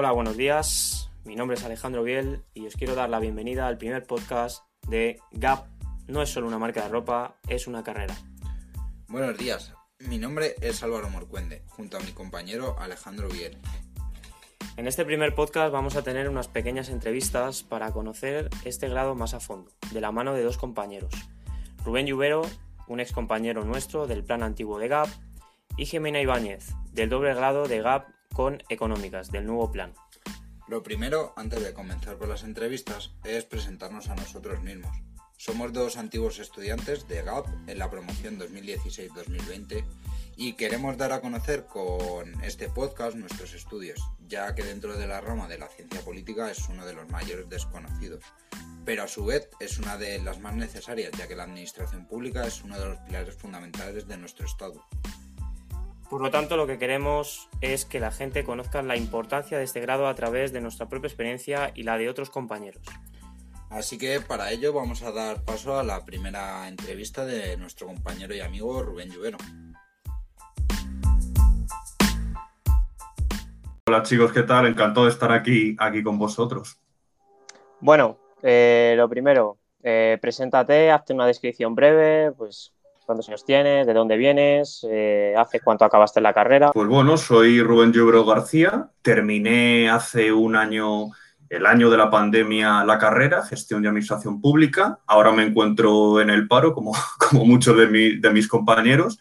Hola, buenos días. Mi nombre es Alejandro Biel y os quiero dar la bienvenida al primer podcast de Gap. No es solo una marca de ropa, es una carrera. Buenos días. Mi nombre es Álvaro Morcuende, junto a mi compañero Alejandro Biel. En este primer podcast vamos a tener unas pequeñas entrevistas para conocer este grado más a fondo, de la mano de dos compañeros. Rubén Lluvero, un ex compañero nuestro del plan antiguo de GAP, y Jimena Ibáñez, del doble grado de GAP con Económicas, del nuevo plan. Lo primero, antes de comenzar con las entrevistas, es presentarnos a nosotros mismos. Somos dos antiguos estudiantes de GAP en la promoción 2016-2020 y queremos dar a conocer con este podcast nuestros estudios, ya que dentro de la rama de la ciencia política es uno de los mayores desconocidos, pero a su vez es una de las más necesarias, ya que la administración pública es uno de los pilares fundamentales de nuestro Estado. Por lo tanto, lo que queremos es que la gente conozca la importancia de este grado a través de nuestra propia experiencia y la de otros compañeros. Así que para ello vamos a dar paso a la primera entrevista de nuestro compañero y amigo Rubén Lluvero. Hola chicos, ¿qué tal? Encantado de estar aquí, aquí con vosotros. Bueno, eh, lo primero, eh, preséntate, hazte una descripción breve, pues cuántos años tienes, de dónde vienes, eh, hace cuánto acabaste la carrera. Pues bueno, soy Rubén Lluvero García, terminé hace un año, el año de la pandemia, la carrera, gestión de administración pública. Ahora me encuentro en el paro, como, como muchos de, de mis compañeros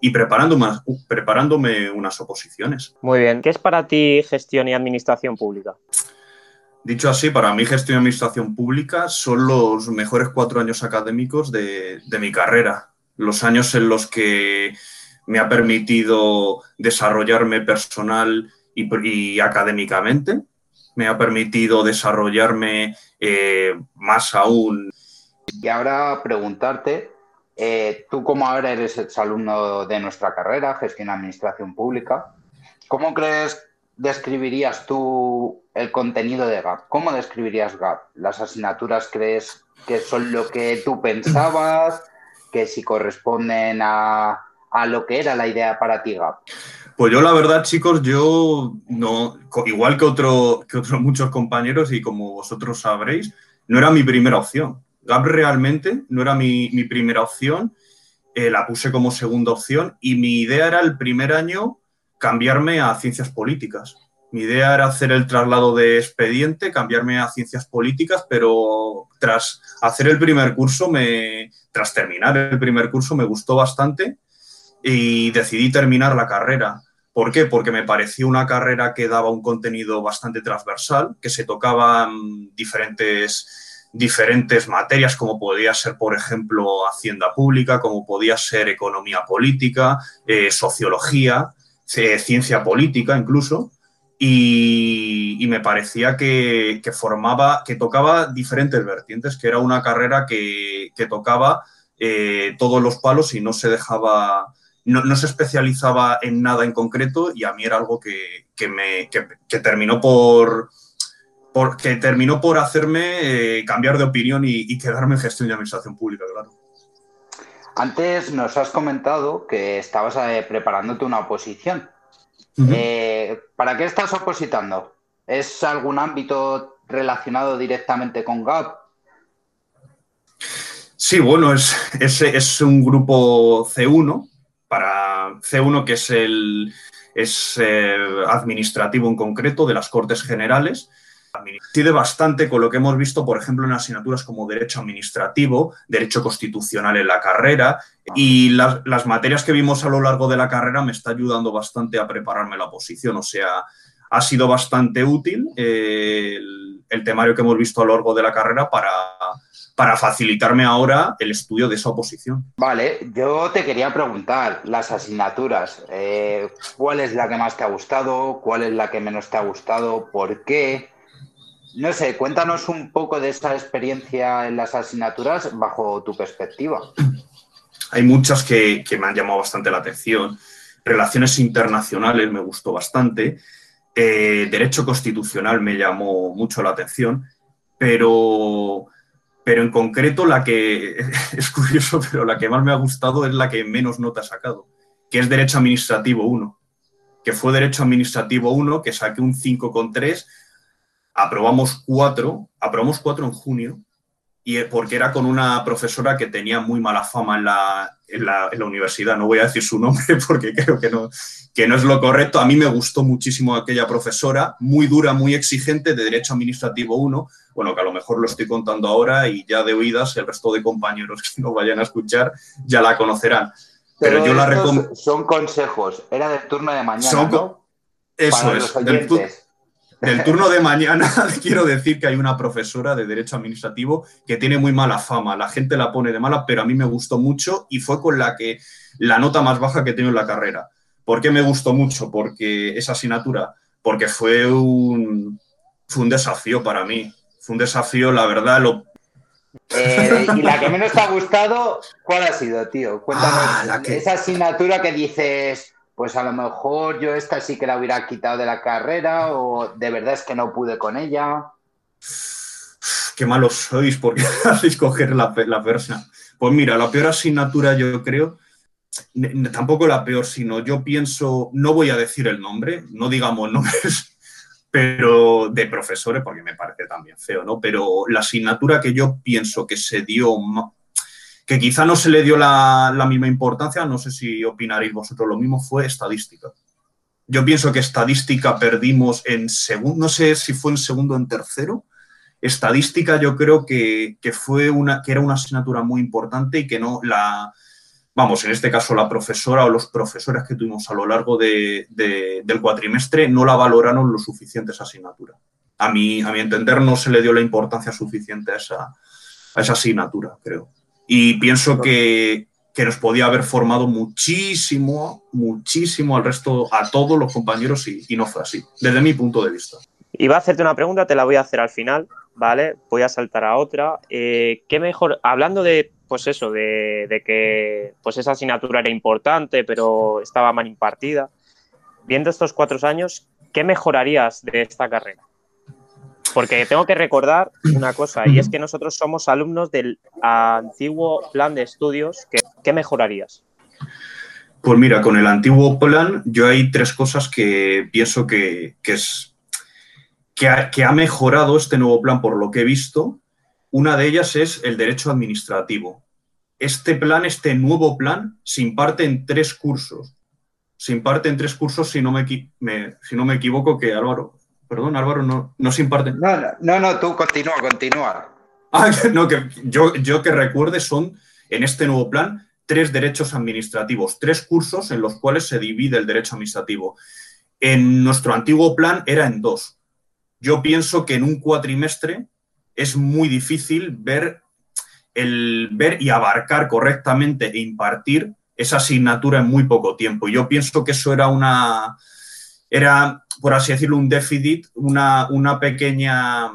y preparándome, preparándome unas oposiciones. Muy bien. ¿Qué es para ti gestión y administración pública? Dicho así, para mí gestión y administración pública son los mejores cuatro años académicos de, de mi carrera los años en los que me ha permitido desarrollarme personal y, académicamente, me ha permitido desarrollarme eh, más aún. Y ahora preguntarte, eh, tú como ahora eres exalumno de nuestra carrera, gestión administración pública, ¿cómo crees, describirías tú el contenido de GAP? ¿Cómo describirías GAP? ¿Las asignaturas crees que son lo que tú pensabas? Que si corresponden a, lo que era la idea para ti, Gap. Pues yo la verdad, chicos, yo no, igual que, otro, que otros muchos compañeros y como vosotros sabréis, no era mi primera opción. Gap realmente no era mi, primera opción, eh, la puse como segunda opción y mi idea era el primer año cambiarme a ciencias políticas. Mi idea era hacer el traslado de expediente, cambiarme a ciencias políticas, pero tras hacer el primer curso, me, tras terminar el primer curso, me gustó bastante y decidí terminar la carrera. ¿Por qué? Porque me pareció una carrera que daba un contenido bastante transversal, que se tocaban diferentes, diferentes materias, como podía ser, por ejemplo, Hacienda Pública, como podía ser Economía Política, eh, Sociología, eh, Ciencia Política incluso y, me parecía que, formaba, que tocaba diferentes vertientes, que era una carrera que, tocaba eh, todos los palos y no se dejaba, no, se especializaba en nada en concreto y a mí era algo que, me, terminó por, que terminó por hacerme eh, cambiar de opinión y, quedarme en gestión de administración pública, claro. Antes nos has comentado que estabas eh, preparándote una oposición. Eh, ¿Para qué estás opositando? ¿Es algún ámbito relacionado directamente con GAP? Sí, bueno, es, es, un grupo C1, para C1 que es el es, eh, administrativo en concreto de las Cortes Generales Coincide bastante con lo que hemos visto, por ejemplo, en asignaturas como Derecho Administrativo, Derecho Constitucional en la carrera, y las, materias que vimos a lo largo de la carrera me está ayudando bastante a prepararme la oposición. O sea, ha sido bastante útil eh, el, temario que hemos visto a lo largo de la carrera para, para facilitarme ahora el estudio de esa oposición. Vale, yo te quería preguntar, las asignaturas, eh, ¿cuál es la que más te ha gustado? ¿Cuál es la que menos te ha gustado? ¿Por qué? No sé, cuéntanos un poco de esta experiencia en las asignaturas bajo tu perspectiva. Hay muchas que, me han llamado bastante la atención. Relaciones internacionales me gustó bastante. Eh, derecho constitucional me llamó mucho la atención, pero, pero en concreto la que, es curioso, pero la que más me ha gustado es la que menos nota ha sacado, que es Derecho Administrativo 1. que fue Derecho Administrativo 1, que saqué un 5,3, aprobamos 4, aprobamos 4 en junio, y porque era con una profesora que tenía muy mala fama en la, en la, en la universidad. No voy a decir su nombre porque creo que no, que no es lo correcto. A mí me gustó muchísimo aquella profesora, muy dura, muy exigente, de Derecho Administrativo 1. Bueno, que a lo mejor lo estoy contando ahora y ya de oídas el resto de compañeros que no vayan a escuchar ya la conocerán. Pero, Pero yo la recomiendo. Son consejos. Era del turno de mañana. Son ¿no? Eso Para es. Del, tu del turno de mañana quiero decir que hay una profesora de Derecho Administrativo que tiene muy mala fama. La gente la pone de mala, pero a mí me gustó mucho y fue con la que la nota más baja que he tenido en la carrera. ¿Por qué me gustó mucho? Porque esa asignatura, porque fue un, fue un desafío para mí. Fue un desafío, la verdad, lo, eh, y la que menos te ha gustado, ¿cuál ha sido, tío? Cuéntame. Ah, esa asignatura que dices, pues a lo mejor yo esta sí que la hubiera quitado de la carrera o de verdad es que no pude con ella. Qué malos sois porque hacéis coger la, la persona. Pues mira, la peor asignatura yo creo, tampoco la peor, sino yo pienso, no voy a decir el nombre, no digamos nombres, pero de profesores, porque me parece también feo, ¿no? Pero la asignatura que yo pienso que se dio, que quizá no se le dio la, la misma importancia, no sé si opinaréis vosotros lo mismo, fue estadística. Yo pienso que estadística perdimos en segundo, no sé si fue en segundo o en tercero. Estadística yo creo que, que, fue una, que era una asignatura muy importante y que no la, vamos, en este caso la profesora o los profesores que tuvimos a lo largo de, de, del cuatrimestre no la valoraron lo suficiente esa asignatura. A mi, a mi entender no se le dio la importancia suficiente a esa, a esa asignatura, creo. Y pienso que, que, nos podía haber formado muchísimo, muchísimo al resto, a todos los compañeros y, y no fue así, desde mi punto de vista. Iba a hacerte una pregunta, te la voy a hacer al final, ¿vale? Voy a saltar a otra. Eh, ¿Qué mejor, hablando de pues eso, de, de, que pues esa asignatura era importante, pero estaba mal impartida. Viendo estos cuatro años, ¿qué mejorarías de esta carrera? Porque tengo que recordar una cosa, y es que nosotros somos alumnos del antiguo plan de estudios. ¿Qué, qué mejorarías? Pues mira, con el antiguo plan yo hay tres cosas que pienso que, que es, que ha, que ha mejorado este nuevo plan por lo que he visto una de ellas es el derecho administrativo. Este plan, este nuevo plan, se imparte en tres cursos. Se imparte en tres cursos, si no me, me si no me equivoco, que Álvaro, perdón, Álvaro, no, no se imparte. No, no, no, tú continúa, continúa. Ah, no, que yo, yo que recuerde son, en este nuevo plan, tres derechos administrativos, tres cursos en los cuales se divide el derecho administrativo. En nuestro antiguo plan era en dos. Yo pienso que en un cuatrimestre es muy difícil ver, el, ver y abarcar correctamente e impartir esa asignatura en muy poco tiempo. Yo pienso que eso era una, era, por así decirlo, un déficit, una, una pequeña,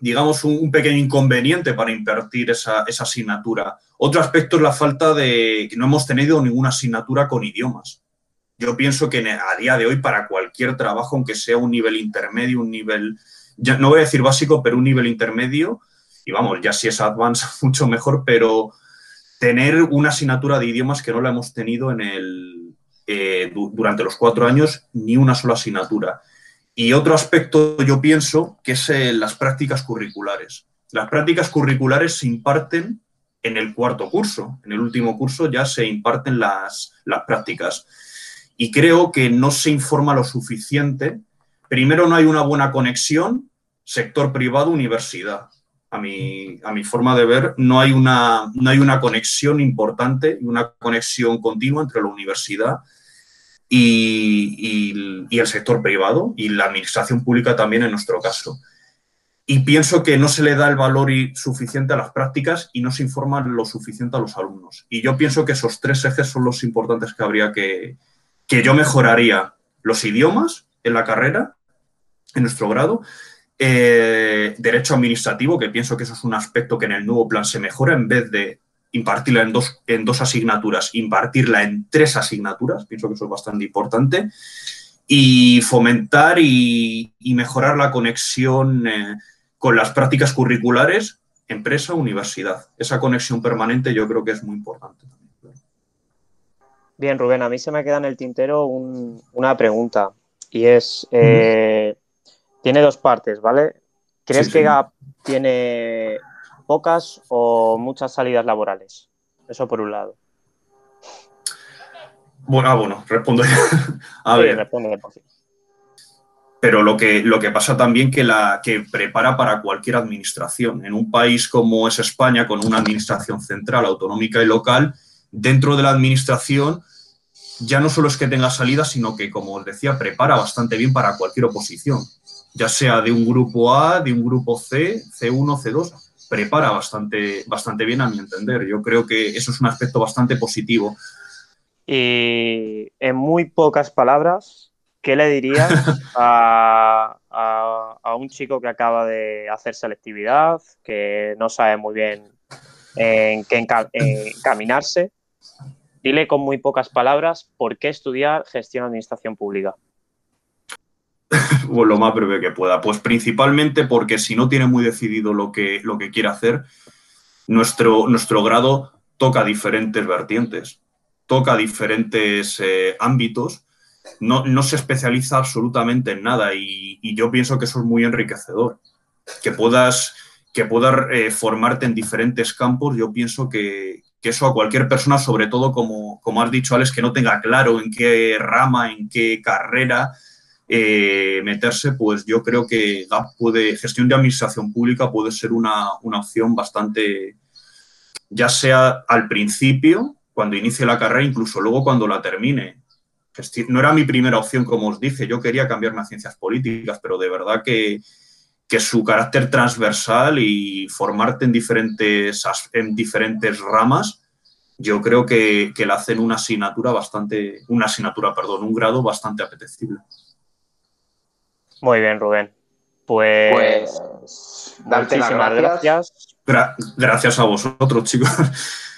digamos, un, pequeño inconveniente para impartir esa, esa, asignatura. Otro aspecto es la falta de que no hemos tenido ninguna asignatura con idiomas. Yo pienso que a día de hoy, para cualquier trabajo, aunque sea un nivel intermedio, un nivel ya, no voy a decir básico, pero un nivel intermedio, y vamos, ya si es advanced, mucho mejor, pero tener una asignatura de idiomas que no la hemos tenido en el, eh, durante los cuatro años, ni una sola asignatura. Y otro aspecto yo pienso que es eh, las prácticas curriculares. Las prácticas curriculares se imparten en el cuarto curso. En el último curso ya se imparten las, las prácticas. Y creo que no se informa lo suficiente primero no hay una buena conexión sector privado-universidad. A mi, a mi forma de ver, no hay, una, no hay una conexión importante y una conexión continua entre la universidad y, y, y, el sector privado y la administración pública también en nuestro caso. Y pienso que no se le da el valor suficiente a las prácticas y no se informa lo suficiente a los alumnos. Y yo pienso que esos tres ejes son los importantes que habría que, que yo mejoraría. Los idiomas, en la carrera, en nuestro grado. Eh, derecho administrativo, que pienso que eso es un aspecto que en el nuevo plan se mejora, en vez de impartirla en dos, en dos asignaturas, impartirla en tres asignaturas, pienso que eso es bastante importante, y fomentar y, y mejorar la conexión eh, con las prácticas curriculares, empresa, universidad. Esa conexión permanente yo creo que es muy importante. Bien, Rubén, a mí se me queda en el tintero una pregunta y es, eh, tiene dos partes, ¿vale? ¿Crees que Gap tiene pocas o muchas salidas laborales? Eso por un lado. Bueno, ah, bueno, respondo a ver. Responde, pero lo que, lo que pasa también que, la, que prepara para cualquier administración. En un país como es España, con una administración central, autonómica y local, dentro de la administración ya no solo es que tenga salida, sino que, como os decía, prepara bastante bien para cualquier oposición, ya sea de un grupo A, de un grupo C, C1, C2, prepara bastante, bastante bien a mi entender. Yo creo que eso es un aspecto bastante positivo. Y en muy pocas palabras, ¿qué le dirías a, un chico que acaba de hacer selectividad, que no sabe muy bien en qué encaminarse? Dile con muy pocas palabras por qué estudiar gestión administración pública. lo más breve que pueda. Pues principalmente porque si no tiene muy decidido lo que, lo que quiere hacer, nuestro, nuestro grado toca diferentes vertientes, toca diferentes eh, ámbitos, no, no, se especializa absolutamente en nada y, yo pienso que eso es muy enriquecedor. Que puedas, que puedas eh, formarte en diferentes campos, yo pienso que, eso a cualquier persona, sobre todo como, como has dicho, Alex, que no tenga claro en qué rama, en qué carrera eh, meterse, pues yo creo que gestión de administración pública puede ser una, opción bastante, ya sea al principio, cuando inicie la carrera, incluso luego cuando la termine. No era mi primera opción, como os dije, yo quería cambiarme a ciencias políticas, pero de verdad que, que su carácter transversal y formarte en diferentes, en diferentes ramas, yo creo que, que le hacen una asignatura bastante, una asignatura, perdón, un grado bastante apetecible. Muy bien, Rubén. Pues, pues darte las gracias. gracias a vosotros, chicos.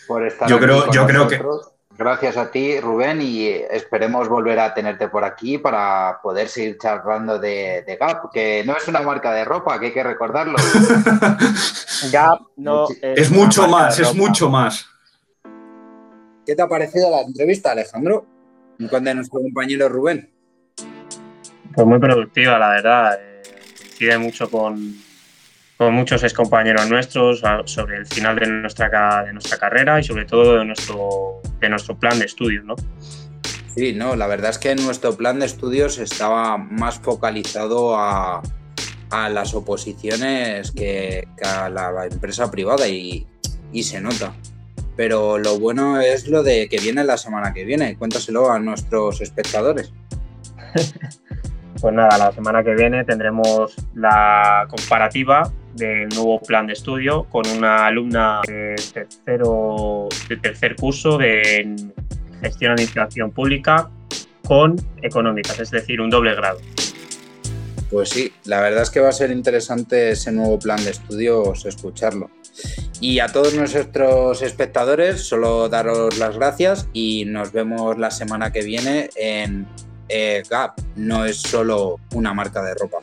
Por estar yo creo, yo creo que Gracias a ti, Rubén, y esperemos volver a tenerte por aquí para poder seguir charlando de, Gap, que no es una marca de ropa, que hay que recordarlo. Gap no es, mucho más, es mucho más. ¿Qué te ha parecido la entrevista, Alejandro? Con de nuestro compañero Rubén. Pues muy productiva, la verdad. Eh, coincide mucho con, con muchos excompañeros nuestros sobre el final de nuestra, de nuestra carrera y sobre todo de nuestro, de nuestro plan de estudios, ¿no? Sí, no, la verdad es que nuestro plan de estudios estaba más focalizado a, a las oposiciones que, a la, empresa privada y, y, se nota. Pero lo bueno es lo de que viene la semana que viene. Cuéntaselo a nuestros espectadores. Pues nada, la semana que viene tendremos la comparativa del nuevo plan de estudio con una alumna de, tercero, de tercer curso de gestión administración pública con económicas, es decir, un doble grado. Pues sí, la verdad es que va a ser interesante ese nuevo plan de estudios escucharlo. Y a todos nuestros espectadores, solo daros las gracias y nos vemos la semana que viene en eh, Gap no es solo una marca de ropa.